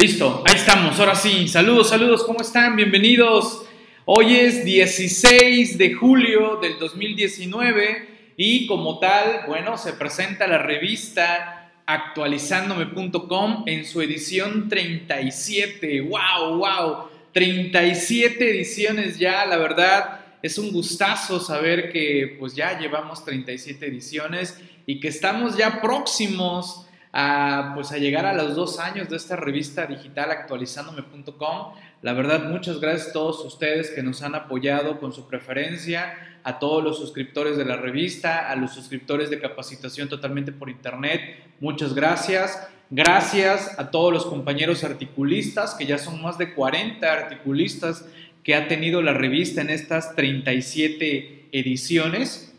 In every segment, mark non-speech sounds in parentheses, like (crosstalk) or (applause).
Listo, ahí estamos, ahora sí. Saludos, saludos, ¿cómo están? Bienvenidos. Hoy es 16 de julio del 2019 y como tal, bueno, se presenta la revista actualizándome.com en su edición 37. ¡Wow, wow! 37 ediciones ya, la verdad. Es un gustazo saber que pues ya llevamos 37 ediciones y que estamos ya próximos a, pues a llegar a los dos años de esta revista digital actualizándome.com. La verdad, muchas gracias a todos ustedes que nos han apoyado con su preferencia, a todos los suscriptores de la revista, a los suscriptores de capacitación totalmente por internet. Muchas gracias. Gracias a todos los compañeros articulistas, que ya son más de 40 articulistas que ha tenido la revista en estas 37 ediciones,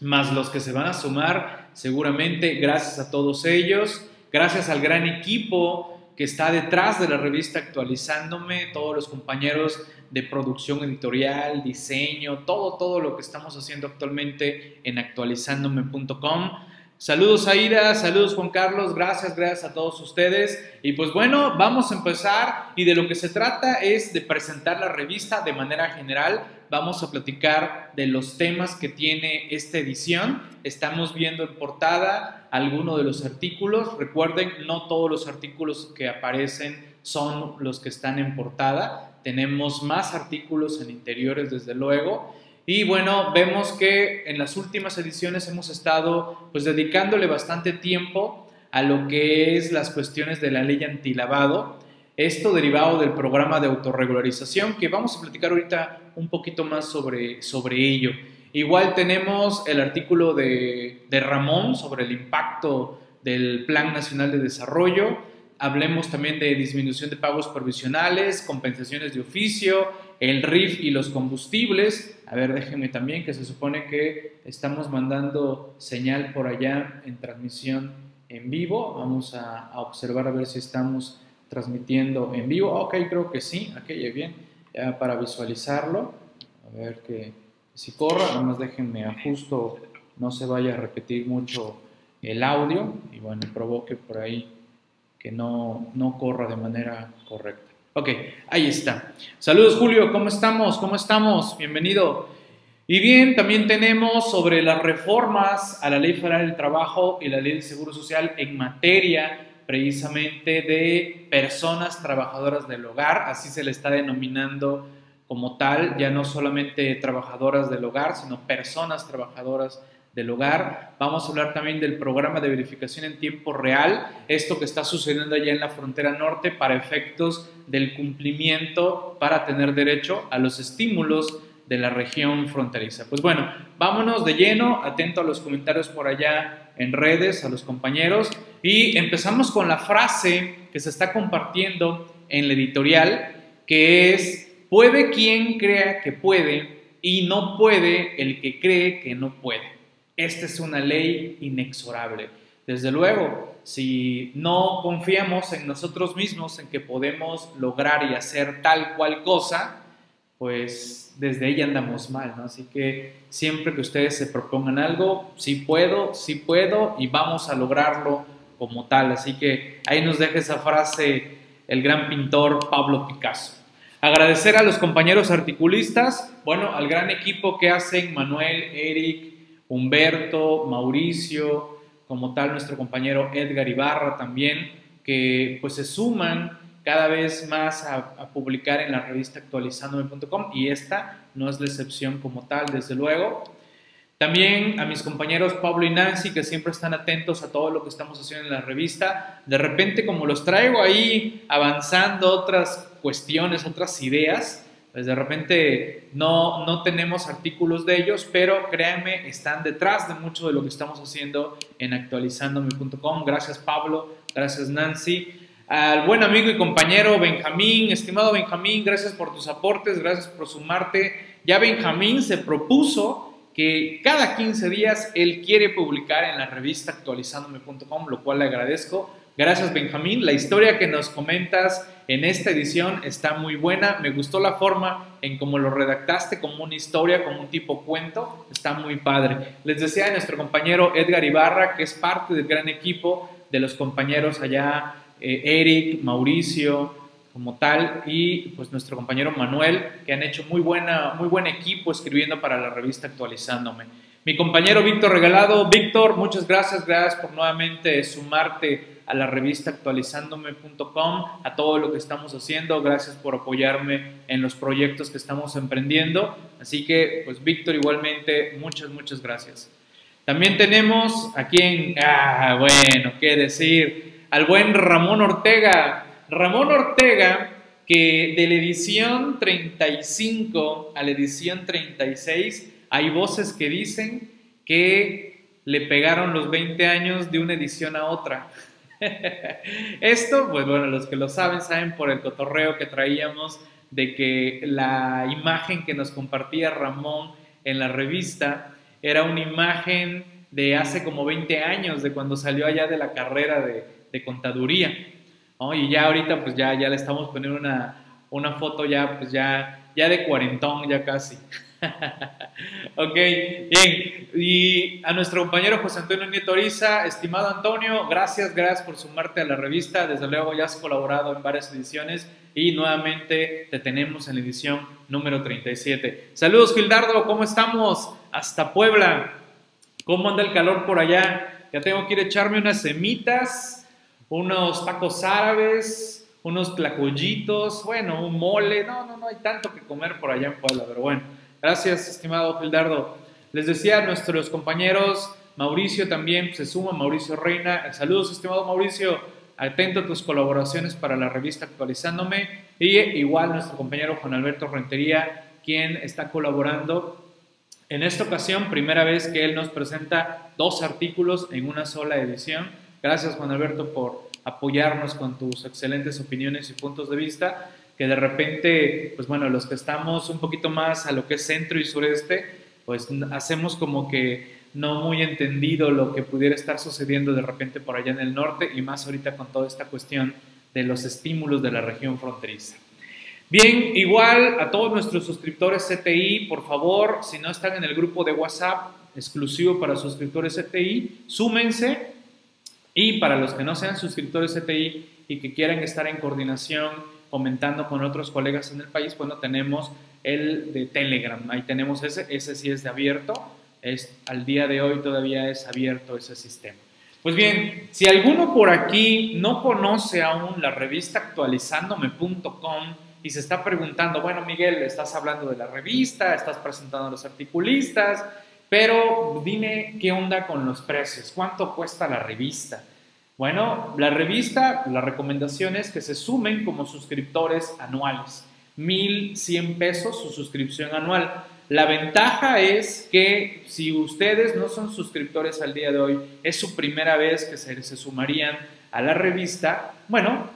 más los que se van a sumar seguramente gracias a todos ellos, gracias al gran equipo que está detrás de la revista actualizándome, todos los compañeros de producción editorial, diseño, todo, todo lo que estamos haciendo actualmente en actualizándome.com. Saludos Aida, saludos Juan Carlos, gracias, gracias a todos ustedes. Y pues bueno, vamos a empezar y de lo que se trata es de presentar la revista de manera general. Vamos a platicar de los temas que tiene esta edición. Estamos viendo en portada algunos de los artículos. Recuerden, no todos los artículos que aparecen son los que están en portada. Tenemos más artículos en interiores, desde luego. Y bueno, vemos que en las últimas ediciones hemos estado pues dedicándole bastante tiempo a lo que es las cuestiones de la ley antilavado. Esto derivado del programa de autorregularización que vamos a platicar ahorita un poquito más sobre, sobre ello. Igual tenemos el artículo de, de Ramón sobre el impacto del Plan Nacional de Desarrollo. Hablemos también de disminución de pagos provisionales, compensaciones de oficio, el RIF y los combustibles. A ver, déjenme también que se supone que estamos mandando señal por allá en transmisión en vivo. Vamos a, observar a ver si estamos transmitiendo en vivo. Ok, creo que sí. Ok, bien. Ya para visualizarlo. A ver que si corra. Nada más déjenme ajusto. No se vaya a repetir mucho el audio. Y bueno, provoque por ahí que no, no corra de manera correcta. Ok, ahí está. Saludos Julio, ¿cómo estamos? ¿Cómo estamos? Bienvenido. Y bien, también tenemos sobre las reformas a la Ley Federal del Trabajo y la Ley del Seguro Social en materia precisamente de personas trabajadoras del hogar, así se le está denominando como tal, ya no solamente trabajadoras del hogar, sino personas trabajadoras del hogar. Vamos a hablar también del programa de verificación en tiempo real, esto que está sucediendo allá en la frontera norte para efectos del cumplimiento para tener derecho a los estímulos de la región fronteriza. Pues bueno, vámonos de lleno, atento a los comentarios por allá en redes, a los compañeros, y empezamos con la frase que se está compartiendo en la editorial, que es, puede quien crea que puede y no puede el que cree que no puede. Esta es una ley inexorable. Desde luego, si no confiamos en nosotros mismos, en que podemos lograr y hacer tal cual cosa, pues desde ahí andamos mal, ¿no? Así que siempre que ustedes se propongan algo, sí puedo, sí puedo y vamos a lograrlo como tal. Así que ahí nos deja esa frase el gran pintor Pablo Picasso. Agradecer a los compañeros articulistas, bueno, al gran equipo que hacen Manuel, Eric, Humberto, Mauricio, como tal nuestro compañero Edgar Ibarra también, que pues se suman cada vez más a, publicar en la revista actualizandome.com y esta no es la excepción como tal, desde luego. También a mis compañeros Pablo y Nancy, que siempre están atentos a todo lo que estamos haciendo en la revista. De repente, como los traigo ahí avanzando otras cuestiones, otras ideas, pues de repente no, no tenemos artículos de ellos, pero créanme, están detrás de mucho de lo que estamos haciendo en actualizandome.com. Gracias Pablo, gracias Nancy. Al buen amigo y compañero Benjamín, estimado Benjamín, gracias por tus aportes, gracias por sumarte. Ya Benjamín se propuso que cada 15 días él quiere publicar en la revista actualizandome.com, lo cual le agradezco. Gracias Benjamín, la historia que nos comentas en esta edición está muy buena. Me gustó la forma en cómo lo redactaste, como una historia, como un tipo cuento. Está muy padre. Les decía a nuestro compañero Edgar Ibarra, que es parte del gran equipo de los compañeros allá eh, Eric, Mauricio, como tal, y pues nuestro compañero Manuel, que han hecho muy, buena, muy buen equipo escribiendo para la revista Actualizándome. Mi compañero Víctor Regalado, Víctor, muchas gracias, gracias por nuevamente sumarte a la revista actualizándome.com, a todo lo que estamos haciendo, gracias por apoyarme en los proyectos que estamos emprendiendo. Así que, pues Víctor, igualmente, muchas, muchas gracias. También tenemos aquí en, ah, bueno, qué decir, al buen Ramón Ortega. Ramón Ortega, que de la edición 35 a la edición 36, hay voces que dicen que le pegaron los 20 años de una edición a otra. (laughs) Esto, pues bueno, los que lo saben, saben por el cotorreo que traíamos de que la imagen que nos compartía Ramón en la revista era una imagen de hace como 20 años, de cuando salió allá de la carrera de, contaduría. Y ya ahorita pues ya, ya le estamos poniendo una, una foto ya, pues ya, ya de cuarentón, ya casi. (laughs) ok, bien. Y a nuestro compañero José Antonio Nieto Oriza, estimado Antonio, gracias, gracias por sumarte a la revista. Desde luego ya has colaborado en varias ediciones y nuevamente te tenemos en la edición número 37. Saludos, Gildardo, ¿cómo estamos? Hasta Puebla. ¿Cómo anda el calor por allá? Ya tengo que ir a echarme unas semitas, unos tacos árabes, unos tlacoyitos, bueno, un mole. No, no, no hay tanto que comer por allá en Puebla, pero bueno. Gracias, estimado Gildardo. Les decía a nuestros compañeros, Mauricio también se suma, Mauricio Reina. Saludos, estimado Mauricio. Atento a tus colaboraciones para la revista Actualizándome. Y igual nuestro compañero Juan Alberto Rentería, quien está colaborando en esta ocasión, primera vez que él nos presenta dos artículos en una sola edición. Gracias Juan Alberto por apoyarnos con tus excelentes opiniones y puntos de vista, que de repente, pues bueno, los que estamos un poquito más a lo que es centro y sureste, pues hacemos como que no muy entendido lo que pudiera estar sucediendo de repente por allá en el norte y más ahorita con toda esta cuestión de los estímulos de la región fronteriza. Bien, igual a todos nuestros suscriptores CTI, por favor, si no están en el grupo de WhatsApp exclusivo para suscriptores CTI, súmense. Y para los que no sean suscriptores CTI y que quieran estar en coordinación, comentando con otros colegas en el país, bueno, tenemos el de Telegram. Ahí tenemos ese, ese sí es de abierto. Es, al día de hoy todavía es abierto ese sistema. Pues bien, si alguno por aquí no conoce aún la revista actualizándome.com, y se está preguntando, bueno, Miguel, estás hablando de la revista, estás presentando a los articulistas, pero dime qué onda con los precios, cuánto cuesta la revista. Bueno, la revista, la recomendación es que se sumen como suscriptores anuales. 1.100 pesos su suscripción anual. La ventaja es que si ustedes no son suscriptores al día de hoy, es su primera vez que se, se sumarían a la revista, bueno,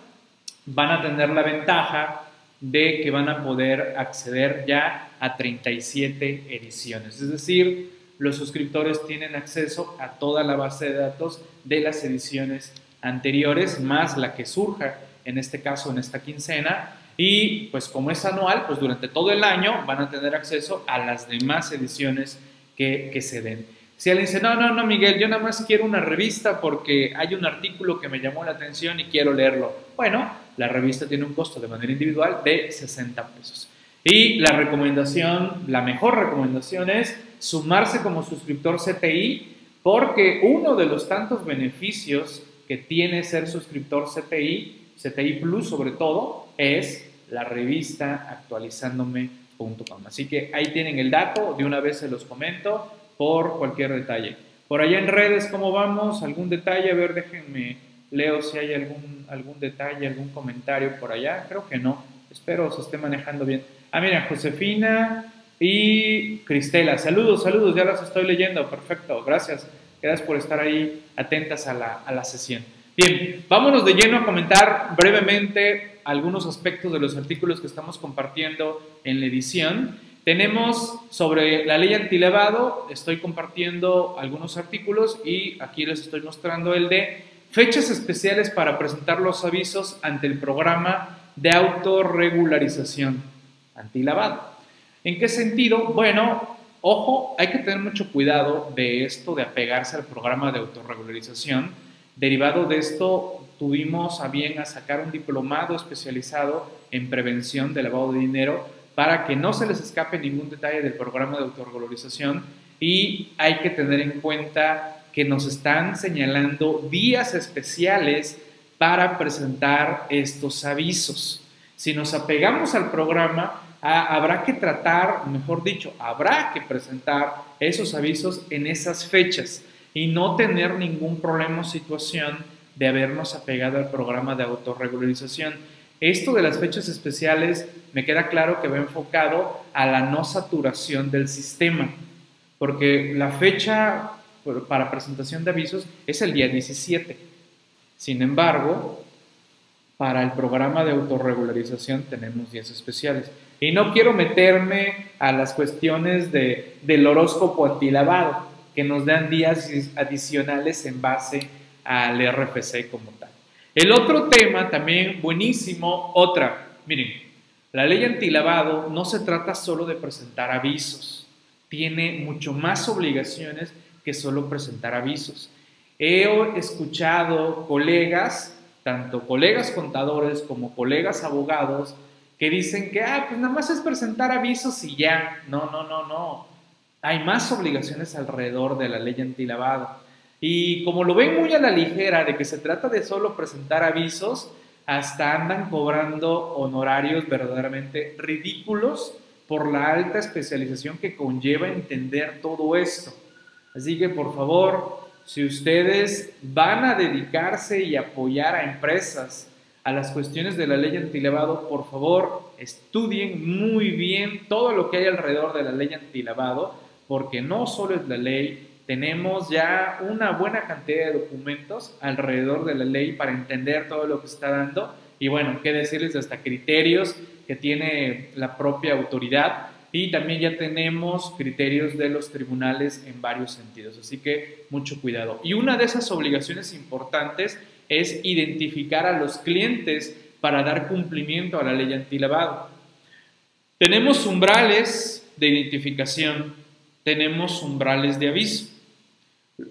van a tener la ventaja de que van a poder acceder ya a 37 ediciones. Es decir, los suscriptores tienen acceso a toda la base de datos de las ediciones anteriores, más la que surja, en este caso, en esta quincena. Y pues como es anual, pues durante todo el año van a tener acceso a las demás ediciones que, que se den. Si alguien dice, no, no, no, Miguel, yo nada más quiero una revista porque hay un artículo que me llamó la atención y quiero leerlo. Bueno, la revista tiene un costo de manera individual de 60 pesos. Y la recomendación, la mejor recomendación es sumarse como suscriptor CTI porque uno de los tantos beneficios que tiene ser suscriptor CTI, CTI Plus sobre todo, es la revista actualizándome.com. Así que ahí tienen el dato, de una vez se los comento por cualquier detalle. Por allá en redes, ¿cómo vamos? ¿Algún detalle? A ver, déjenme Leo si hay algún, algún detalle, algún comentario por allá. Creo que no. Espero se esté manejando bien. Ah, mira, Josefina y Cristela. Saludos, saludos. Ya las estoy leyendo. Perfecto. Gracias. Gracias por estar ahí atentas a la, a la sesión. Bien, vámonos de lleno a comentar brevemente algunos aspectos de los artículos que estamos compartiendo en la edición. Tenemos sobre la ley antilevado, estoy compartiendo algunos artículos y aquí les estoy mostrando el de Fechas especiales para presentar los avisos ante el programa de autorregularización antilavado. ¿En qué sentido? Bueno, ojo, hay que tener mucho cuidado de esto de apegarse al programa de autorregularización, Derivado de esto, tuvimos a bien a sacar un diplomado especializado en prevención de lavado de dinero para que no se les escape ningún detalle del programa de autorregularización y hay que tener en cuenta que nos están señalando días especiales para presentar estos avisos. Si nos apegamos al programa, habrá que tratar, mejor dicho, habrá que presentar esos avisos en esas fechas y no tener ningún problema o situación de habernos apegado al programa de autorregularización. Esto de las fechas especiales me queda claro que va enfocado a la no saturación del sistema, porque la fecha para presentación de avisos es el día 17. Sin embargo, para el programa de autorregularización tenemos días especiales. Y no quiero meterme a las cuestiones de, del horóscopo antilavado, que nos dan días adicionales en base al RFC como tal. El otro tema también buenísimo, otra, miren, la ley antilavado no se trata solo de presentar avisos, tiene mucho más obligaciones que solo presentar avisos. He escuchado colegas, tanto colegas contadores como colegas abogados, que dicen que, ah, pues nada más es presentar avisos y ya. No, no, no, no. Hay más obligaciones alrededor de la ley antilavado. Y como lo ven muy a la ligera de que se trata de solo presentar avisos, hasta andan cobrando honorarios verdaderamente ridículos por la alta especialización que conlleva entender todo esto. Así que por favor, si ustedes van a dedicarse y apoyar a empresas a las cuestiones de la ley antilavado, por favor, estudien muy bien todo lo que hay alrededor de la ley antilavado, porque no solo es la ley, tenemos ya una buena cantidad de documentos alrededor de la ley para entender todo lo que está dando. Y bueno, qué decirles hasta criterios que tiene la propia autoridad. Y también ya tenemos criterios de los tribunales en varios sentidos, así que mucho cuidado. Y una de esas obligaciones importantes es identificar a los clientes para dar cumplimiento a la ley antilavado. Tenemos umbrales de identificación, tenemos umbrales de aviso.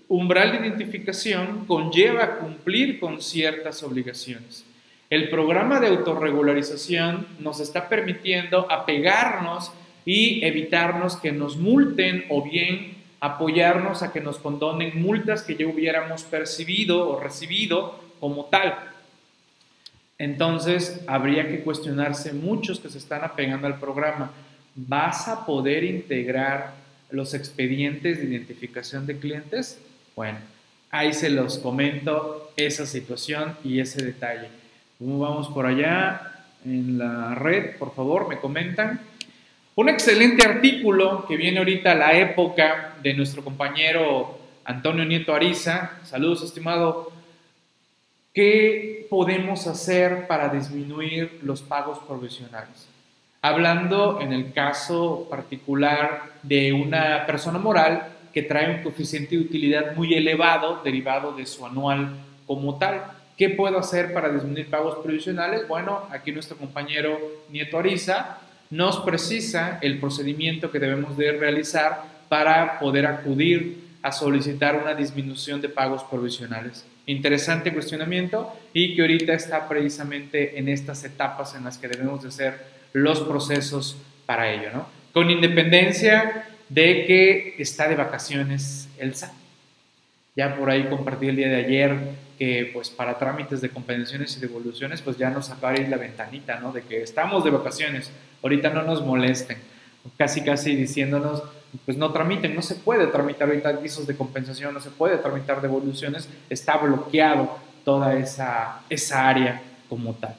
Umbral de identificación conlleva cumplir con ciertas obligaciones. El programa de autorregularización nos está permitiendo apegarnos y evitarnos que nos multen o bien apoyarnos a que nos condonen multas que ya hubiéramos percibido o recibido como tal. Entonces, habría que cuestionarse muchos que se están apegando al programa. ¿Vas a poder integrar los expedientes de identificación de clientes? Bueno, ahí se los comento esa situación y ese detalle. ¿Cómo vamos por allá en la red? Por favor, me comentan. Un excelente artículo que viene ahorita a la época de nuestro compañero Antonio Nieto Ariza. Saludos, estimado. ¿Qué podemos hacer para disminuir los pagos provisionales? Hablando en el caso particular de una persona moral que trae un coeficiente de utilidad muy elevado derivado de su anual como tal. ¿Qué puedo hacer para disminuir pagos provisionales? Bueno, aquí nuestro compañero Nieto Ariza nos precisa el procedimiento que debemos de realizar para poder acudir a solicitar una disminución de pagos provisionales. Interesante cuestionamiento y que ahorita está precisamente en estas etapas en las que debemos de hacer los procesos para ello, ¿no? Con independencia de que está de vacaciones Elsa. Ya por ahí compartí el día de ayer que pues para trámites de compensaciones y devoluciones pues ya nos ir la ventanita, ¿no? De que estamos de vacaciones, ahorita no nos molesten, casi casi diciéndonos pues no tramiten, no se puede tramitar ahorita avisos de compensación, no se puede tramitar devoluciones, está bloqueado toda esa, esa área como tal.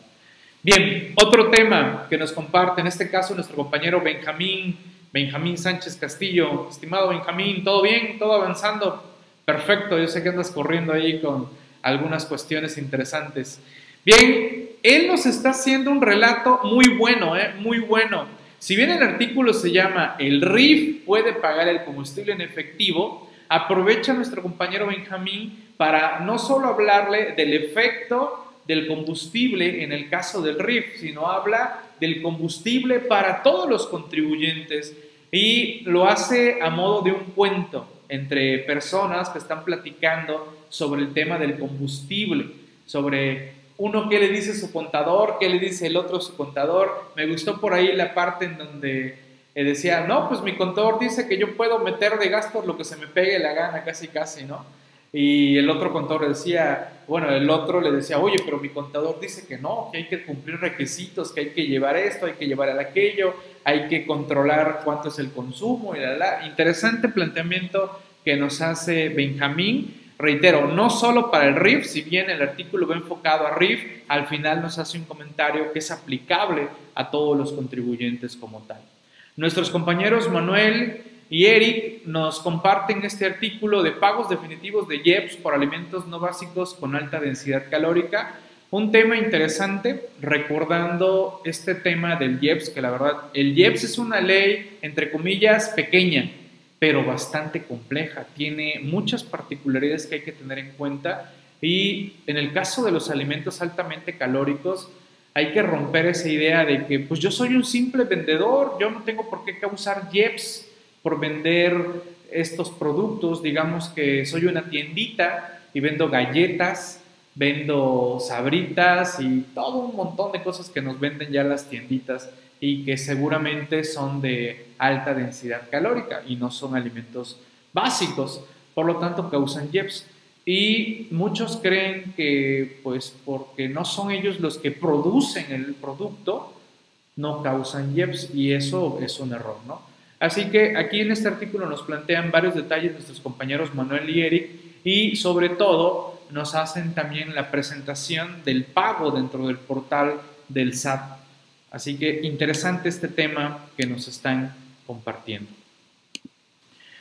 Bien, otro tema que nos comparte, en este caso nuestro compañero Benjamín, Benjamín Sánchez Castillo. Estimado Benjamín, ¿todo bien? ¿Todo avanzando? Perfecto, yo sé que andas corriendo ahí con algunas cuestiones interesantes. Bien, él nos está haciendo un relato muy bueno, ¿eh? muy bueno. Si bien el artículo se llama El RIF puede pagar el combustible en efectivo, aprovecha nuestro compañero Benjamín para no solo hablarle del efecto del combustible en el caso del RIF, sino habla del combustible para todos los contribuyentes y lo hace a modo de un cuento. entre personas que están platicando sobre el tema del combustible, sobre uno qué le dice su contador, qué le dice el otro su contador. Me gustó por ahí la parte en donde eh, decía, no, pues mi contador dice que yo puedo meter de gastos lo que se me pegue la gana, casi, casi, ¿no? Y el otro contador decía, bueno, el otro le decía, oye, pero mi contador dice que no, que hay que cumplir requisitos, que hay que llevar esto, hay que llevar aquello, hay que controlar cuánto es el consumo y la, la. Interesante planteamiento que nos hace Benjamín. Reitero, no solo para el RIF, si bien el artículo va enfocado a RIF, al final nos hace un comentario que es aplicable a todos los contribuyentes como tal. Nuestros compañeros Manuel y Eric nos comparten este artículo de pagos definitivos de IEPS por alimentos no básicos con alta densidad calórica. Un tema interesante, recordando este tema del IEPS, que la verdad, el IEPS es una ley, entre comillas, pequeña, pero bastante compleja. Tiene muchas particularidades que hay que tener en cuenta. Y en el caso de los alimentos altamente calóricos, hay que romper esa idea de que, pues yo soy un simple vendedor, yo no tengo por qué causar IEPS por vender estos productos, digamos que soy una tiendita y vendo galletas, vendo sabritas y todo un montón de cosas que nos venden ya las tienditas y que seguramente son de alta densidad calórica y no son alimentos básicos, por lo tanto causan JEPS. Y muchos creen que pues porque no son ellos los que producen el producto, no causan JEPS y eso es un error, ¿no? Así que aquí en este artículo nos plantean varios detalles nuestros compañeros Manuel y Eric y sobre todo nos hacen también la presentación del pago dentro del portal del SAT. Así que interesante este tema que nos están compartiendo.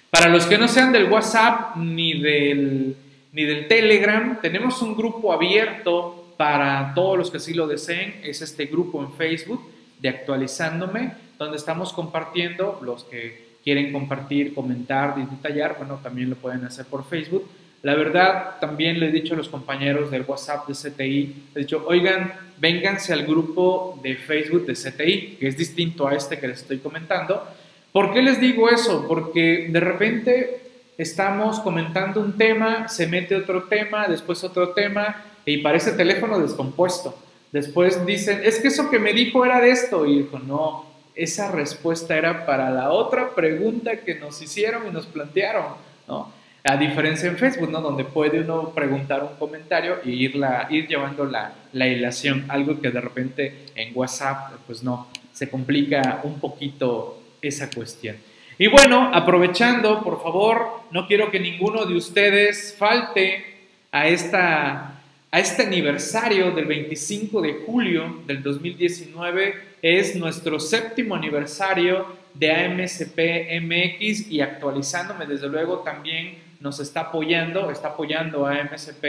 Para los que no sean del WhatsApp ni del, ni del Telegram, tenemos un grupo abierto para todos los que así lo deseen. Es este grupo en Facebook de Actualizándome donde estamos compartiendo, los que quieren compartir, comentar, detallar, bueno, también lo pueden hacer por Facebook. La verdad, también le he dicho a los compañeros del WhatsApp de CTI, he dicho, oigan, vénganse al grupo de Facebook de CTI, que es distinto a este que les estoy comentando. ¿Por qué les digo eso? Porque de repente estamos comentando un tema, se mete otro tema, después otro tema, y parece teléfono descompuesto. Después dicen, es que eso que me dijo era de esto, y dijo, no, esa respuesta era para la otra pregunta que nos hicieron y nos plantearon, ¿no? A diferencia en Facebook, ¿no? Donde puede uno preguntar un comentario y ir, ir llevando la, la hilación, algo que de repente en WhatsApp, pues no, se complica un poquito esa cuestión. Y bueno, aprovechando, por favor, no quiero que ninguno de ustedes falte a, esta, a este aniversario del 25 de julio del 2019 es nuestro séptimo aniversario de AMSP MX y actualizándome, desde luego también nos está apoyando, está apoyando a AMSP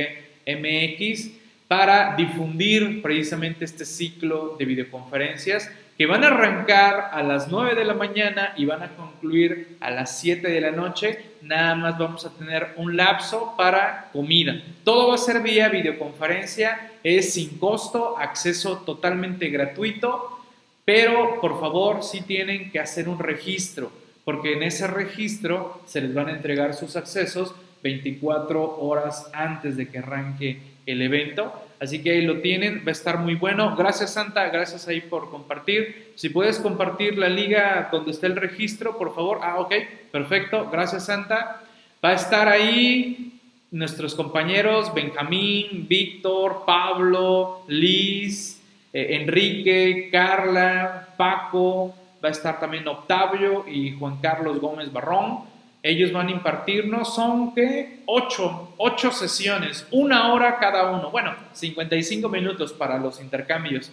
MX para difundir precisamente este ciclo de videoconferencias que van a arrancar a las 9 de la mañana y van a concluir a las 7 de la noche. Nada más vamos a tener un lapso para comida. Todo va a ser vía videoconferencia, es sin costo, acceso totalmente gratuito pero por favor sí tienen que hacer un registro, porque en ese registro se les van a entregar sus accesos 24 horas antes de que arranque el evento. Así que ahí lo tienen, va a estar muy bueno. Gracias Santa, gracias ahí por compartir. Si puedes compartir la liga donde está el registro, por favor. Ah, ok, perfecto. Gracias Santa. Va a estar ahí nuestros compañeros Benjamín, Víctor, Pablo, Liz, eh, Enrique, Carla, Paco, va a estar también Octavio y Juan Carlos Gómez Barrón. Ellos van a impartirnos, son que ocho, ocho sesiones, una hora cada uno. Bueno, 55 minutos para los intercambios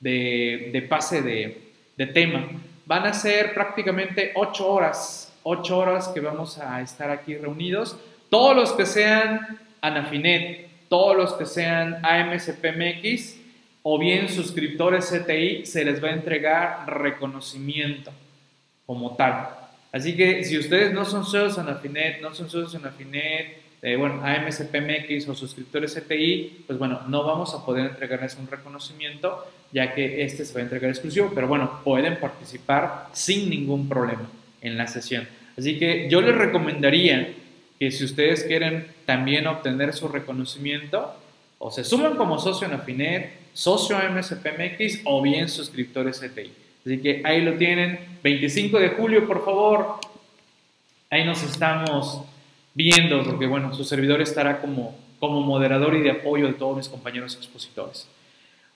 de, pase de, de, tema. Van a ser prácticamente ocho horas, ocho horas que vamos a estar aquí reunidos. Todos los que sean Anafinet, todos los que sean AMSPMX, o bien suscriptores CTI se les va a entregar reconocimiento como tal. Así que si ustedes no son socios en Afinet, no son socios en Afinet, eh, bueno, AMSPMX o suscriptores CTI, pues bueno, no vamos a poder entregarles un reconocimiento ya que este se va a entregar exclusivo, pero bueno, pueden participar sin ningún problema en la sesión. Así que yo les recomendaría que si ustedes quieren también obtener su reconocimiento, o se suman como socio en Afinet, socio MSPMX o bien suscriptores CTI. Así que ahí lo tienen, 25 de julio, por favor. Ahí nos estamos viendo, porque bueno, su servidor estará como, como moderador y de apoyo de todos mis compañeros expositores.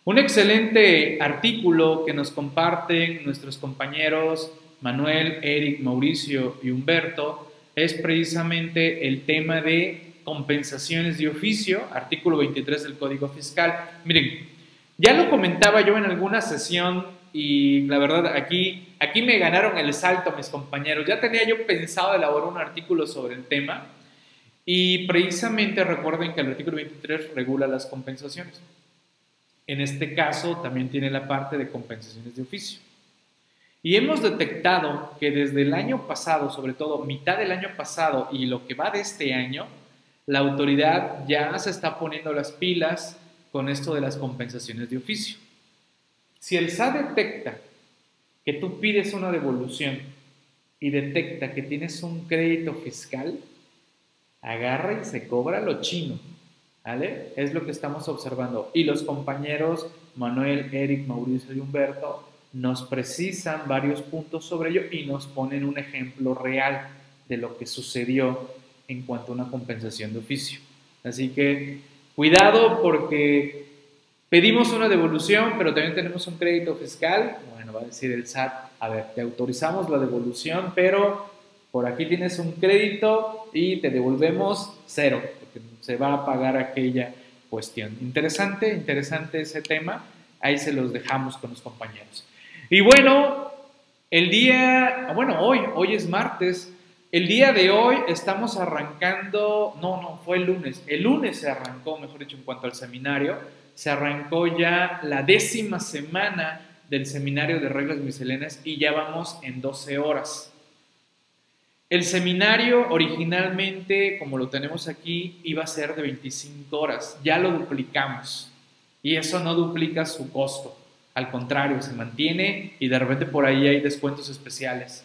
Un excelente artículo que nos comparten nuestros compañeros Manuel, Eric, Mauricio y Humberto es precisamente el tema de compensaciones de oficio, artículo 23 del Código Fiscal. Miren, ya lo comentaba yo en alguna sesión y la verdad aquí, aquí me ganaron el salto mis compañeros. Ya tenía yo pensado elaborar un artículo sobre el tema y precisamente recuerden que el artículo 23 regula las compensaciones. En este caso también tiene la parte de compensaciones de oficio. Y hemos detectado que desde el año pasado, sobre todo mitad del año pasado y lo que va de este año, la autoridad ya se está poniendo las pilas con esto de las compensaciones de oficio. Si el SAT detecta que tú pides una devolución y detecta que tienes un crédito fiscal, agarra y se cobra lo chino. ¿Vale? Es lo que estamos observando. Y los compañeros Manuel, Eric, Mauricio y Humberto nos precisan varios puntos sobre ello y nos ponen un ejemplo real de lo que sucedió en cuanto a una compensación de oficio. Así que cuidado porque pedimos una devolución, pero también tenemos un crédito fiscal. Bueno, va a decir el SAT, a ver, te autorizamos la devolución, pero por aquí tienes un crédito y te devolvemos cero, porque se va a pagar aquella cuestión. Interesante, interesante ese tema. Ahí se los dejamos con los compañeros. Y bueno, el día, bueno, hoy, hoy es martes. El día de hoy estamos arrancando, no, no, fue el lunes. El lunes se arrancó, mejor dicho, en cuanto al seminario, se arrancó ya la décima semana del seminario de reglas misceláneas y ya vamos en 12 horas. El seminario originalmente, como lo tenemos aquí, iba a ser de 25 horas. Ya lo duplicamos y eso no duplica su costo. Al contrario, se mantiene y de repente por ahí hay descuentos especiales.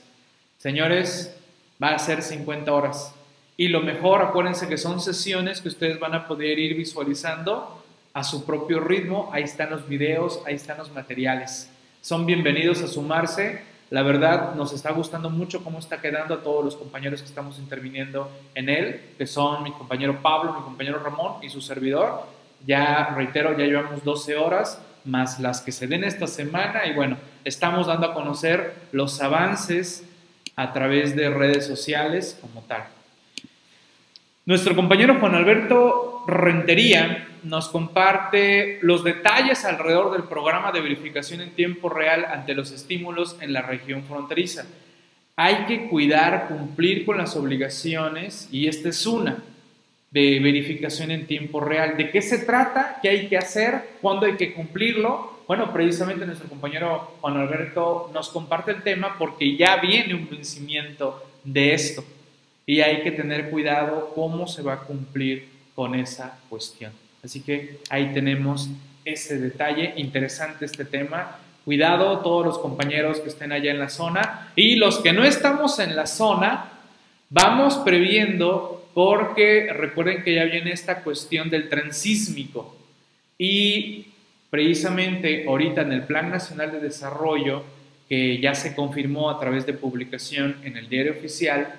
Señores, va a ser 50 horas. Y lo mejor, acuérdense que son sesiones que ustedes van a poder ir visualizando a su propio ritmo. Ahí están los videos, ahí están los materiales. Son bienvenidos a sumarse. La verdad, nos está gustando mucho cómo está quedando a todos los compañeros que estamos interviniendo en él, que son mi compañero Pablo, mi compañero Ramón y su servidor. Ya, reitero, ya llevamos 12 horas más las que se den esta semana y bueno, estamos dando a conocer los avances a través de redes sociales como tal. Nuestro compañero Juan Alberto Rentería nos comparte los detalles alrededor del programa de verificación en tiempo real ante los estímulos en la región fronteriza. Hay que cuidar, cumplir con las obligaciones y esta es una de verificación en tiempo real. ¿De qué se trata? ¿Qué hay que hacer? ¿Cuándo hay que cumplirlo? Bueno, precisamente nuestro compañero Juan Alberto nos comparte el tema porque ya viene un vencimiento de esto y hay que tener cuidado cómo se va a cumplir con esa cuestión. Así que ahí tenemos ese detalle, interesante este tema. Cuidado todos los compañeros que estén allá en la zona y los que no estamos en la zona, vamos previendo porque recuerden que ya viene esta cuestión del transísmico y precisamente ahorita en el Plan Nacional de Desarrollo, que ya se confirmó a través de publicación en el diario oficial,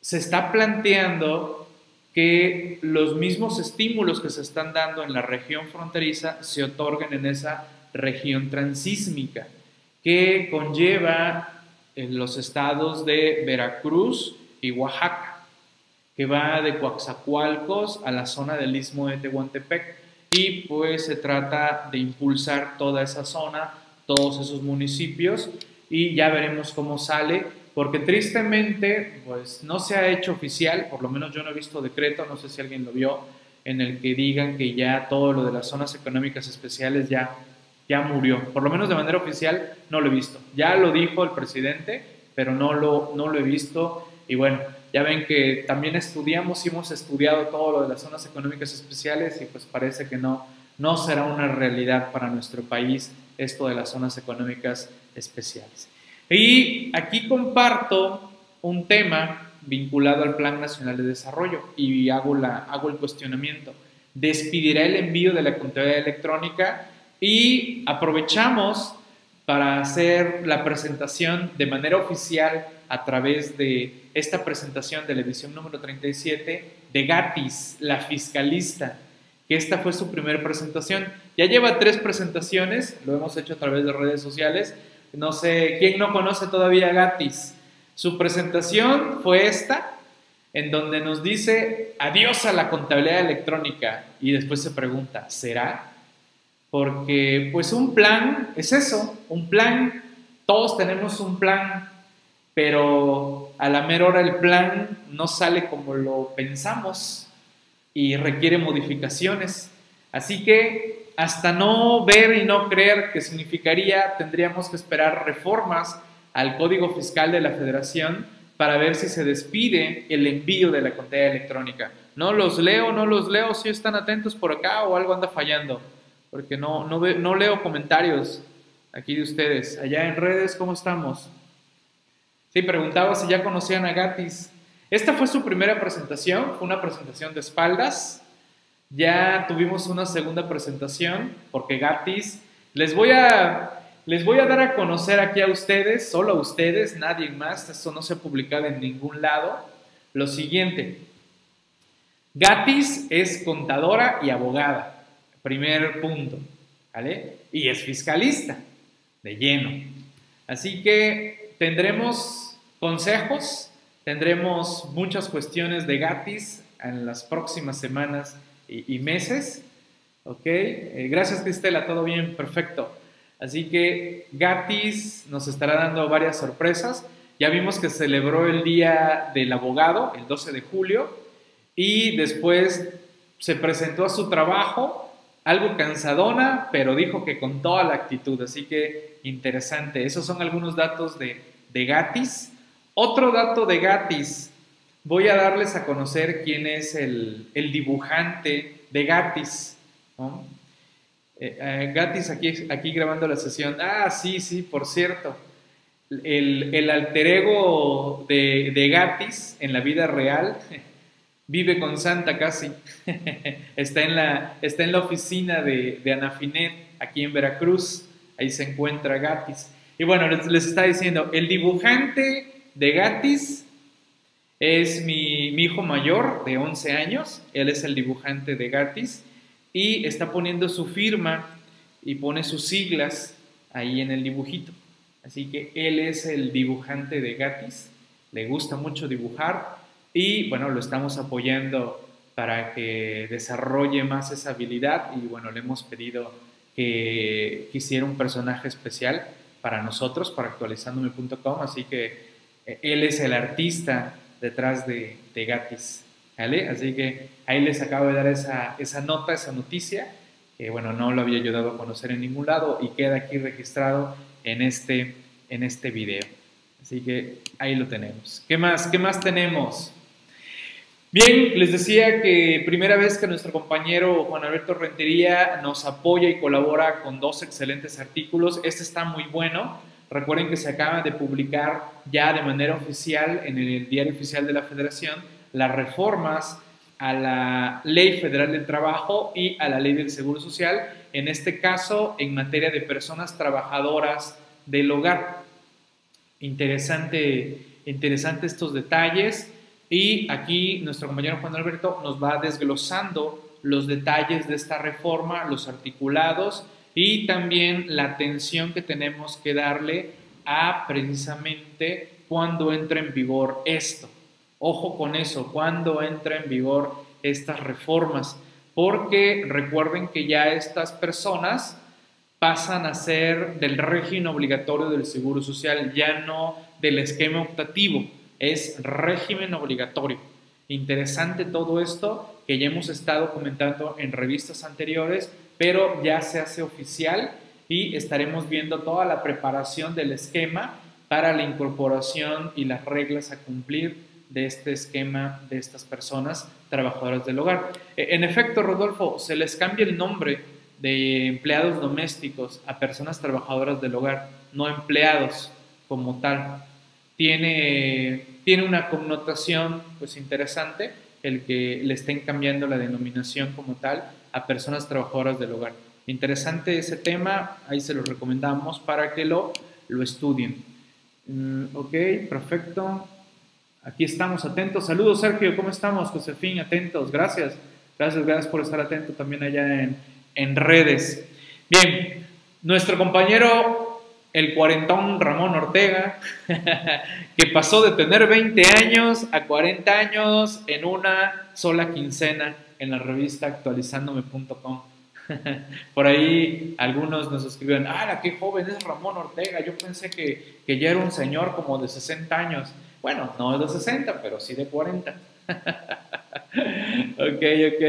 se está planteando que los mismos estímulos que se están dando en la región fronteriza se otorguen en esa región transísmica, que conlleva los estados de Veracruz y Oaxaca que va de Coaxacualcos a la zona del istmo de Tehuantepec y pues se trata de impulsar toda esa zona, todos esos municipios y ya veremos cómo sale, porque tristemente pues no se ha hecho oficial, por lo menos yo no he visto decreto, no sé si alguien lo vio, en el que digan que ya todo lo de las zonas económicas especiales ya, ya murió, por lo menos de manera oficial no lo he visto, ya lo dijo el presidente, pero no lo, no lo he visto. Y bueno, ya ven que también estudiamos y hemos estudiado todo lo de las zonas económicas especiales y pues parece que no, no será una realidad para nuestro país esto de las zonas económicas especiales. Y aquí comparto un tema vinculado al Plan Nacional de Desarrollo y hago, la, hago el cuestionamiento. Despedirá el envío de la contabilidad electrónica y aprovechamos para hacer la presentación de manera oficial a través de esta presentación de la edición número 37 de Gatis, la fiscalista, que esta fue su primera presentación. Ya lleva tres presentaciones, lo hemos hecho a través de redes sociales. No sé, ¿quién no conoce todavía a Gatis? Su presentación fue esta, en donde nos dice adiós a la contabilidad electrónica y después se pregunta, ¿será? Porque pues un plan es eso, un plan, todos tenemos un plan, pero a la mera hora el plan no sale como lo pensamos y requiere modificaciones. Así que hasta no ver y no creer qué significaría, tendríamos que esperar reformas al Código Fiscal de la Federación para ver si se despide el envío de la contabilidad electrónica. No los leo, no los leo, si están atentos por acá o algo anda fallando, porque no, no, no leo comentarios aquí de ustedes. Allá en redes, ¿cómo estamos? Sí, preguntaba si ya conocían a Gatis. Esta fue su primera presentación, una presentación de espaldas. Ya tuvimos una segunda presentación porque Gatis, les voy a les voy a dar a conocer aquí a ustedes, solo a ustedes, nadie más, esto no se ha publicado en ningún lado, lo siguiente. Gatis es contadora y abogada, primer punto, ¿vale? Y es fiscalista, de lleno. Así que tendremos consejos, tendremos muchas cuestiones de Gatis en las próximas semanas y, meses. ¿Ok? Eh, gracias, Cristela, todo bien, perfecto. Así que Gatis nos estará dando varias sorpresas. Ya vimos que celebró el Día del Abogado, el 12 de julio, y después se presentó a su trabajo, algo cansadona, pero dijo que con toda la actitud. Así que interesante. Esos son algunos datos de, Gatis. Otro dato de Gatis. Voy a darles a conocer quién es el, dibujante de Gatis. Eh, eh, Gatis aquí, aquí grabando la sesión. Ah, sí, sí, por cierto. El, el alter ego de, de, Gatis en la vida real (laughs) vive con Santa casi. (laughs) está, en la, está en la oficina de, de Anafinet, aquí en Veracruz. Ahí se encuentra Gatis. Y bueno, les, les está diciendo, el dibujante de Gatis es mi, hijo mayor de 11 años. Él es el dibujante de Gatis y está poniendo su firma y pone sus siglas ahí en el dibujito. Así que él es el dibujante de Gatis, le gusta mucho dibujar y bueno, lo estamos apoyando para que desarrolle más esa habilidad y bueno, le hemos pedido que quisiera un personaje especial para nosotros, para actualizandome.com, así que él es el artista detrás de, de Gatis. Así que ahí les acabo de dar esa, esa nota, esa noticia, que bueno, no lo había ayudado a conocer en ningún lado y queda aquí registrado en este, en este video. Así que ahí lo tenemos. ¿Qué más? ¿Qué más tenemos? Bien, les decía que primera vez que nuestro compañero Juan Alberto Rentería nos apoya y colabora con dos excelentes artículos. Este está muy bueno. Recuerden que se acaba de publicar ya de manera oficial en el Diario Oficial de la Federación las reformas a la Ley Federal del Trabajo y a la Ley del Seguro Social, en este caso en materia de personas trabajadoras del hogar. Interesante, interesante estos detalles y aquí nuestro compañero Juan Alberto nos va desglosando los detalles de esta reforma, los articulados y también la atención que tenemos que darle a precisamente cuando entra en vigor esto. Ojo con eso, cuando entra en vigor estas reformas, porque recuerden que ya estas personas pasan a ser del régimen obligatorio del Seguro Social, ya no del esquema optativo, es régimen obligatorio. Interesante todo esto que ya hemos estado comentando en revistas anteriores, pero ya se hace oficial y estaremos viendo toda la preparación del esquema para la incorporación y las reglas a cumplir de este esquema de estas personas trabajadoras del hogar. E, en efecto, Rodolfo, se les cambia el nombre de empleados domésticos a personas trabajadoras del hogar, no empleados como tal. Tiene tiene una connotación pues interesante el que le estén cambiando la denominación como tal a personas trabajadoras del hogar. Interesante ese tema, ahí se lo recomendamos para que lo, lo estudien. Mm, ok, perfecto. Aquí estamos atentos. Saludos, Sergio, ¿cómo estamos? Josefín, atentos, gracias. Gracias, gracias por estar atento también allá en, en redes. Bien, nuestro compañero, el cuarentón Ramón Ortega, (laughs) que pasó de tener 20 años a 40 años en una sola quincena en la revista actualizándome.com. (laughs) Por ahí algunos nos escribieron, ¡ah, qué joven es Ramón Ortega! Yo pensé que, que ya era un señor como de 60 años. Bueno, no de 60, pero sí de 40. (laughs) ok, ok.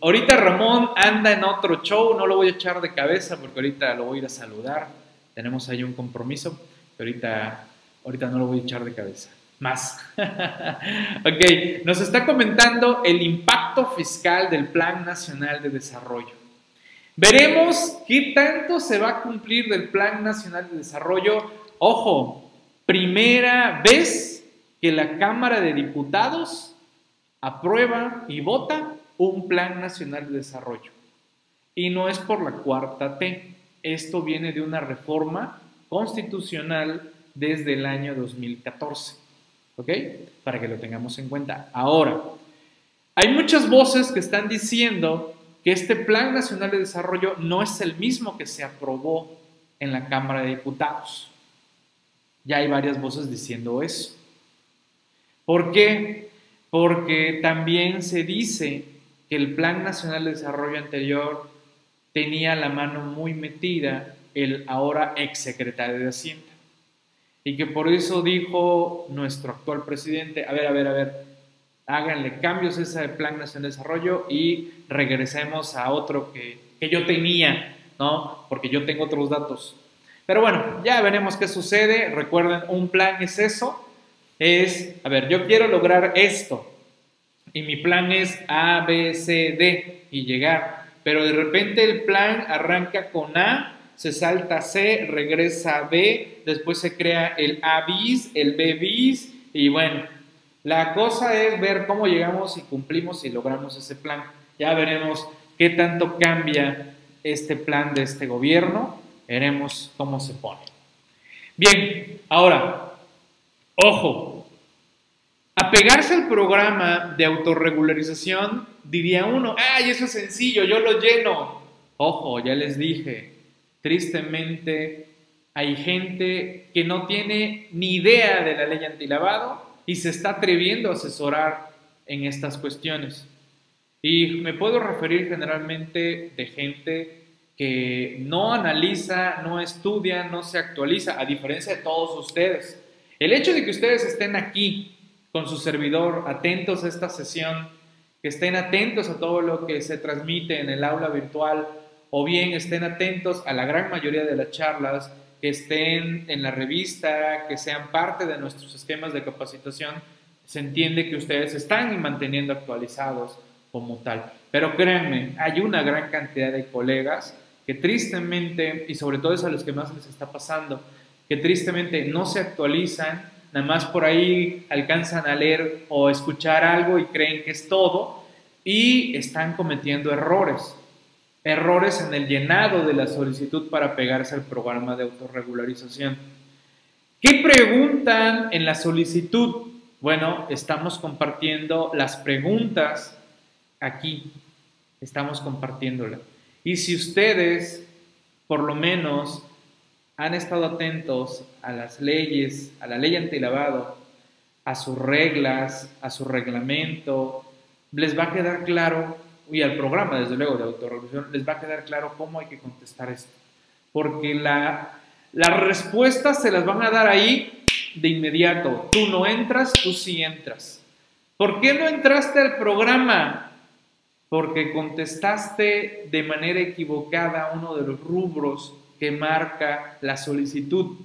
Ahorita Ramón anda en otro show, no lo voy a echar de cabeza porque ahorita lo voy a ir a saludar. Tenemos ahí un compromiso, pero ahorita, ahorita no lo voy a echar de cabeza. Más. (laughs) ok, nos está comentando el impacto fiscal del Plan Nacional de Desarrollo. Veremos qué tanto se va a cumplir del Plan Nacional de Desarrollo. Ojo, primera vez que la Cámara de Diputados aprueba y vota un Plan Nacional de Desarrollo. Y no es por la cuarta T. Esto viene de una reforma constitucional desde el año 2014. ¿Ok? Para que lo tengamos en cuenta. Ahora, hay muchas voces que están diciendo que este Plan Nacional de Desarrollo no es el mismo que se aprobó en la Cámara de Diputados. Ya hay varias voces diciendo eso. ¿Por qué? Porque también se dice que el Plan Nacional de Desarrollo anterior tenía la mano muy metida el ahora exsecretario de Hacienda. Y que por eso dijo nuestro actual presidente, a ver, a ver, a ver, háganle cambios a ese Plan Nacional de Desarrollo y regresemos a otro que, que yo tenía, ¿no? Porque yo tengo otros datos. Pero bueno, ya veremos qué sucede. Recuerden, un plan es eso. Es, a ver, yo quiero lograr esto. Y mi plan es A, B, C, D y llegar. Pero de repente el plan arranca con A, se salta C, regresa a B, después se crea el A bis, el B bis y bueno, la cosa es ver cómo llegamos y cumplimos y logramos ese plan. Ya veremos qué tanto cambia este plan de este gobierno, veremos cómo se pone. Bien, ahora, ojo, apegarse al programa de autorregularización, diría uno, ay, eso es sencillo, yo lo lleno. Ojo, ya les dije, tristemente hay gente que no tiene ni idea de la ley antilavado y se está atreviendo a asesorar en estas cuestiones. Y me puedo referir generalmente de gente que no analiza, no estudia, no se actualiza, a diferencia de todos ustedes. El hecho de que ustedes estén aquí con su servidor, atentos a esta sesión, que estén atentos a todo lo que se transmite en el aula virtual, o bien estén atentos a la gran mayoría de las charlas, que estén en la revista, que sean parte de nuestros esquemas de capacitación, se entiende que ustedes están manteniendo actualizados como tal. Pero créanme, hay una gran cantidad de colegas que tristemente, y sobre todo es a los que más les está pasando, que tristemente no se actualizan, nada más por ahí alcanzan a leer o escuchar algo y creen que es todo, y están cometiendo errores errores en el llenado de la solicitud para pegarse al programa de autorregularización. ¿Qué preguntan en la solicitud? Bueno, estamos compartiendo las preguntas aquí, estamos compartiéndolas. Y si ustedes, por lo menos, han estado atentos a las leyes, a la ley antilavado, a sus reglas, a su reglamento, les va a quedar claro y al programa, desde luego, de autorregulación, les va a quedar claro cómo hay que contestar esto. Porque la, las respuestas se las van a dar ahí de inmediato. Tú no entras, tú sí entras. ¿Por qué no entraste al programa? Porque contestaste de manera equivocada uno de los rubros que marca la solicitud.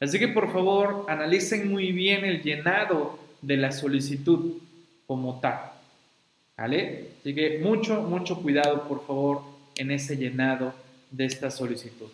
Así que por favor analicen muy bien el llenado de la solicitud como tal. ¿Vale? Así que mucho, mucho cuidado, por favor, en ese llenado de esta solicitud.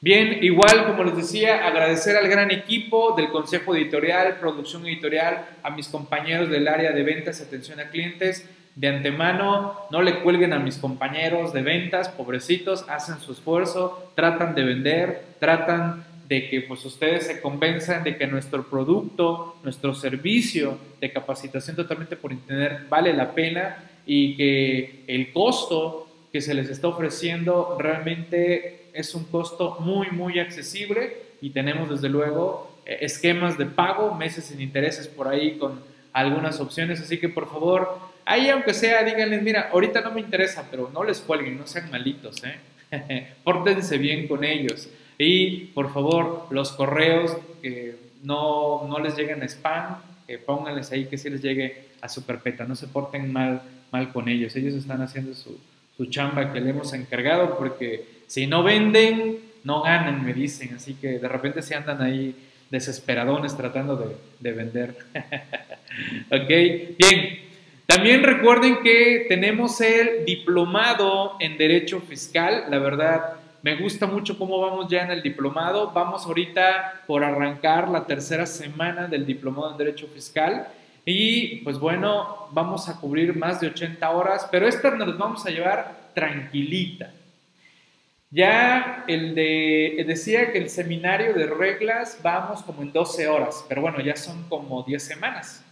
Bien, igual como les decía, agradecer al gran equipo del Consejo Editorial, Producción Editorial, a mis compañeros del área de ventas atención a clientes. De antemano, no le cuelguen a mis compañeros de ventas, pobrecitos, hacen su esfuerzo, tratan de vender, tratan de que pues ustedes se convenzan de que nuestro producto, nuestro servicio de capacitación totalmente por internet vale la pena y que el costo que se les está ofreciendo realmente es un costo muy, muy accesible y tenemos desde luego eh, esquemas de pago, meses sin intereses por ahí con algunas opciones, así que por favor, ahí aunque sea, díganles, mira, ahorita no me interesa, pero no les cuelguen, no sean malitos, ¿eh? (laughs) pórtense bien con ellos y por favor, los correos que no, no les lleguen spam, pónganles ahí que sí les llegue a su carpeta, no se porten mal, mal con ellos, ellos están haciendo su, su chamba que le hemos encargado porque si no venden, no ganan, me dicen. Así que de repente se andan ahí desesperadones tratando de, de vender. (laughs) ok, bien. También recuerden que tenemos el diplomado en Derecho Fiscal. La verdad, me gusta mucho cómo vamos ya en el diplomado. Vamos ahorita por arrancar la tercera semana del diplomado en Derecho Fiscal. Y pues bueno, vamos a cubrir más de 80 horas, pero esta nos vamos a llevar tranquilita. Ya el de, decía que el seminario de reglas vamos como en 12 horas, pero bueno, ya son como 10 semanas.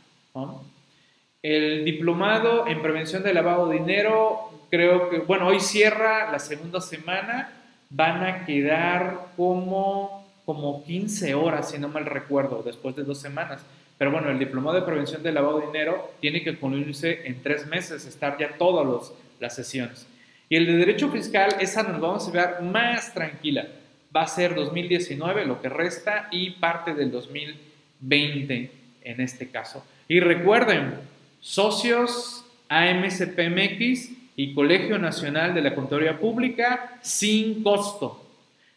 El diplomado en prevención de lavado de dinero, creo que, bueno, hoy cierra la segunda semana, van a quedar como, como 15 horas, si no mal recuerdo, después de dos semanas. Pero bueno, el diplomado de prevención de lavado de dinero tiene que concluirse en tres meses, estar ya todas las sesiones. Y el de derecho fiscal, esa nos vamos a ver más tranquila. Va a ser 2019, lo que resta, y parte del 2020 en este caso. Y recuerden, socios AMCPMX y Colegio Nacional de la Contaduría Pública sin costo.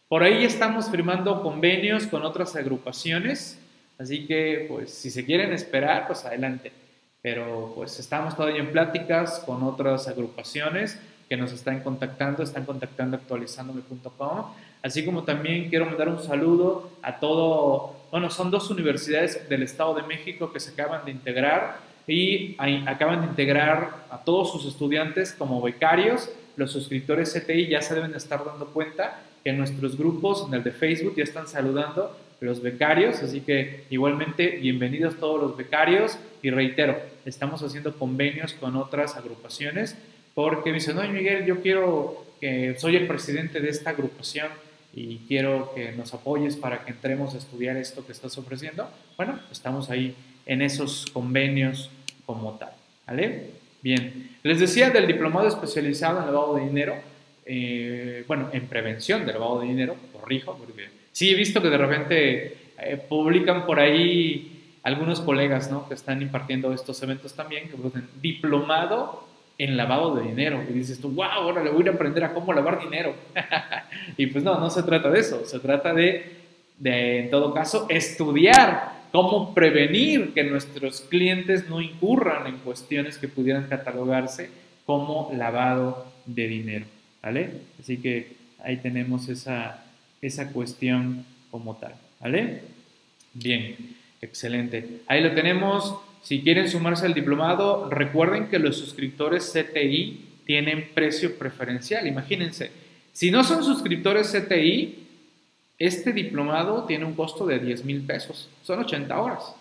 Por ahí estamos firmando convenios con otras agrupaciones, así que pues si se quieren esperar, pues adelante. Pero pues estamos todavía en pláticas con otras agrupaciones que nos están contactando, están contactando actualizandome.com, así como también quiero mandar un saludo a todo, bueno, son dos universidades del Estado de México que se acaban de integrar y acaban de integrar a todos sus estudiantes como becarios. Los suscriptores CTI ya se deben estar dando cuenta que en nuestros grupos, en el de Facebook, ya están saludando los becarios, así que igualmente bienvenidos todos los becarios y reitero, estamos haciendo convenios con otras agrupaciones porque me dice, no, Miguel, yo quiero que soy el presidente de esta agrupación y quiero que nos apoyes para que entremos a estudiar esto que estás ofreciendo. Bueno, estamos ahí en esos convenios como tal, ¿vale? Bien, les decía del diplomado especializado en lavado de dinero, eh, bueno, en prevención del lavado de dinero, corrijo, porque sí he visto que de repente eh, publican por ahí algunos colegas, ¿no? Que están impartiendo estos eventos también, que dicen diplomado en lavado de dinero. Y dices tú, wow, ahora le voy a aprender a cómo lavar dinero. (laughs) y pues no, no se trata de eso. Se trata de, de, en todo caso, estudiar cómo prevenir que nuestros clientes no incurran en cuestiones que pudieran catalogarse como lavado de dinero. ¿Vale? Así que ahí tenemos esa, esa cuestión como tal. ¿Vale? Bien, excelente. Ahí lo tenemos. Si quieren sumarse al diplomado, recuerden que los suscriptores CTI tienen precio preferencial. Imagínense, si no son suscriptores CTI, este diplomado tiene un costo de 10 mil pesos. Son 80 horas.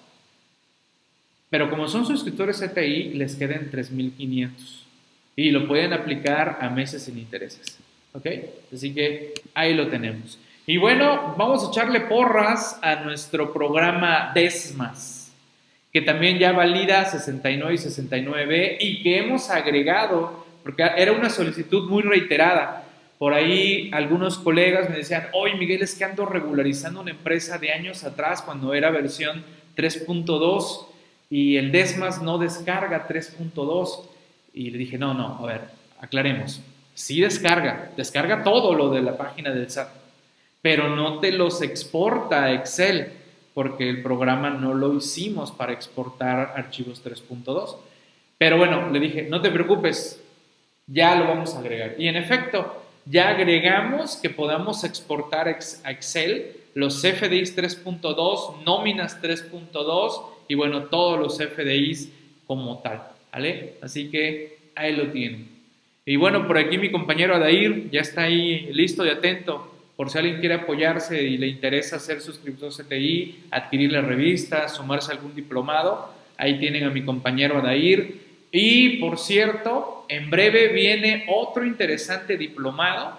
Pero como son suscriptores CTI, les quedan 3.500. Y lo pueden aplicar a meses sin intereses. ¿Ok? Así que ahí lo tenemos. Y bueno, vamos a echarle porras a nuestro programa DESMAS que también ya valida 69 y 69 y que hemos agregado, porque era una solicitud muy reiterada. Por ahí algunos colegas me decían, oye Miguel, es que ando regularizando una empresa de años atrás cuando era versión 3.2 y el Desmas no descarga 3.2. Y le dije, no, no, a ver, aclaremos. Sí descarga, descarga todo lo de la página del SAT, pero no te los exporta a Excel porque el programa no lo hicimos para exportar archivos 3.2. Pero bueno, le dije, no te preocupes, ya lo vamos a agregar. Y en efecto, ya agregamos que podamos exportar a Excel los FDIs 3.2, nóminas 3.2 y bueno, todos los FDIs como tal, ¿vale? Así que ahí lo tienen. Y bueno, por aquí mi compañero Adair ya está ahí listo y atento por si alguien quiere apoyarse y le interesa ser suscriptor CTI, adquirir la revista, sumarse a algún diplomado, ahí tienen a mi compañero Adair. Y por cierto, en breve viene otro interesante diplomado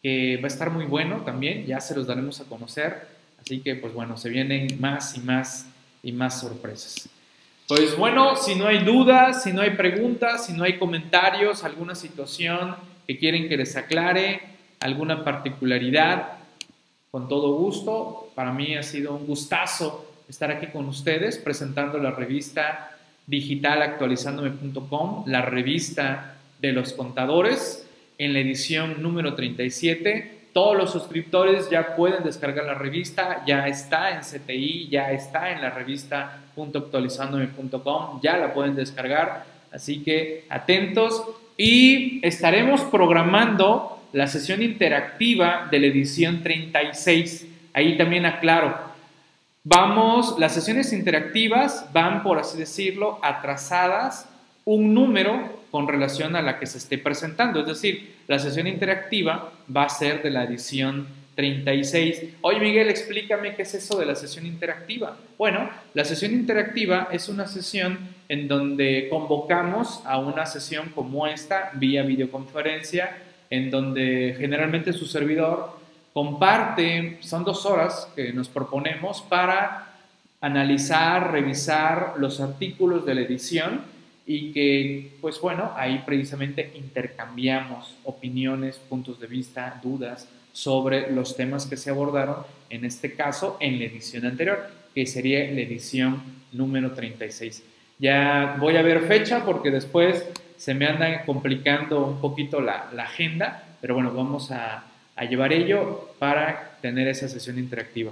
que va a estar muy bueno también, ya se los daremos a conocer, así que pues bueno, se vienen más y más y más sorpresas. Pues bueno, si no hay dudas, si no hay preguntas, si no hay comentarios, alguna situación que quieren que les aclare, alguna particularidad, con todo gusto. Para mí ha sido un gustazo estar aquí con ustedes presentando la revista digital actualizándome.com, la revista de los contadores en la edición número 37. Todos los suscriptores ya pueden descargar la revista, ya está en CTI, ya está en la revista .actualizandome.com, ya la pueden descargar, así que atentos y estaremos programando la sesión interactiva de la edición 36. Ahí también aclaro, vamos, las sesiones interactivas van, por así decirlo, atrasadas un número con relación a la que se esté presentando. Es decir, la sesión interactiva va a ser de la edición 36. Oye Miguel, explícame qué es eso de la sesión interactiva. Bueno, la sesión interactiva es una sesión en donde convocamos a una sesión como esta vía videoconferencia, en donde generalmente su servidor comparte, son dos horas que nos proponemos para analizar, revisar los artículos de la edición y que, pues bueno, ahí precisamente intercambiamos opiniones, puntos de vista, dudas sobre los temas que se abordaron, en este caso en la edición anterior, que sería la edición número 36. Ya voy a ver fecha porque después se me anda complicando un poquito la, agenda, pero bueno, vamos a, a llevar ello para tener esa sesión interactiva.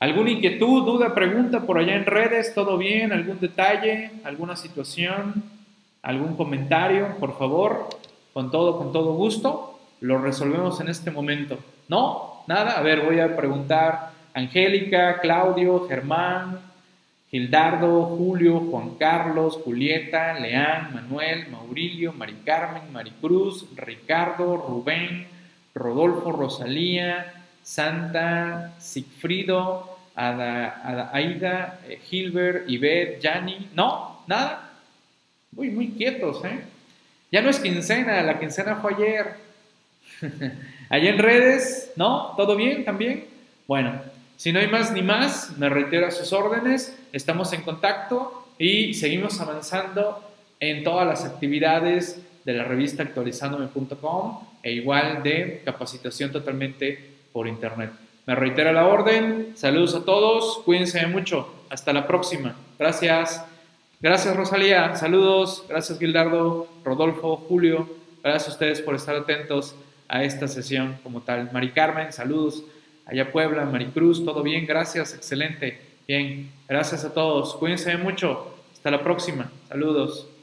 ¿Alguna inquietud, duda, pregunta por allá en redes? ¿Todo bien? ¿Algún detalle? ¿Alguna situación? ¿Algún comentario? Por favor, con todo, con todo gusto, lo resolvemos en este momento. ¿No? ¿Nada? A ver, voy a preguntar Angélica, Claudio, Germán, Gildardo, Julio, Juan Carlos, Julieta, Leán, Manuel, Maurilio, Mari Carmen, Maricruz, Ricardo, Rubén, Rodolfo, Rosalía, Santa, Sigfrido, Ada, Aida, eh, Gilbert, Ivette, Yanni. No, nada. Muy, muy quietos, ¿eh? Ya no es quincena, la quincena fue ayer. (laughs) Allá en redes, ¿no? ¿Todo bien también? Bueno, si no hay más ni más, me reitero a sus órdenes, estamos en contacto y seguimos avanzando en todas las actividades de la revista actualizándome.com e igual de capacitación totalmente por internet. Me reitero la orden, saludos a todos, cuídense mucho, hasta la próxima. Gracias. Gracias Rosalía, saludos, gracias Gildardo, Rodolfo, Julio, gracias a ustedes por estar atentos a esta sesión como tal. Mari Carmen, saludos. Allá Puebla, Maricruz, todo bien, gracias, excelente. Bien, gracias a todos. Cuídense mucho. Hasta la próxima. Saludos.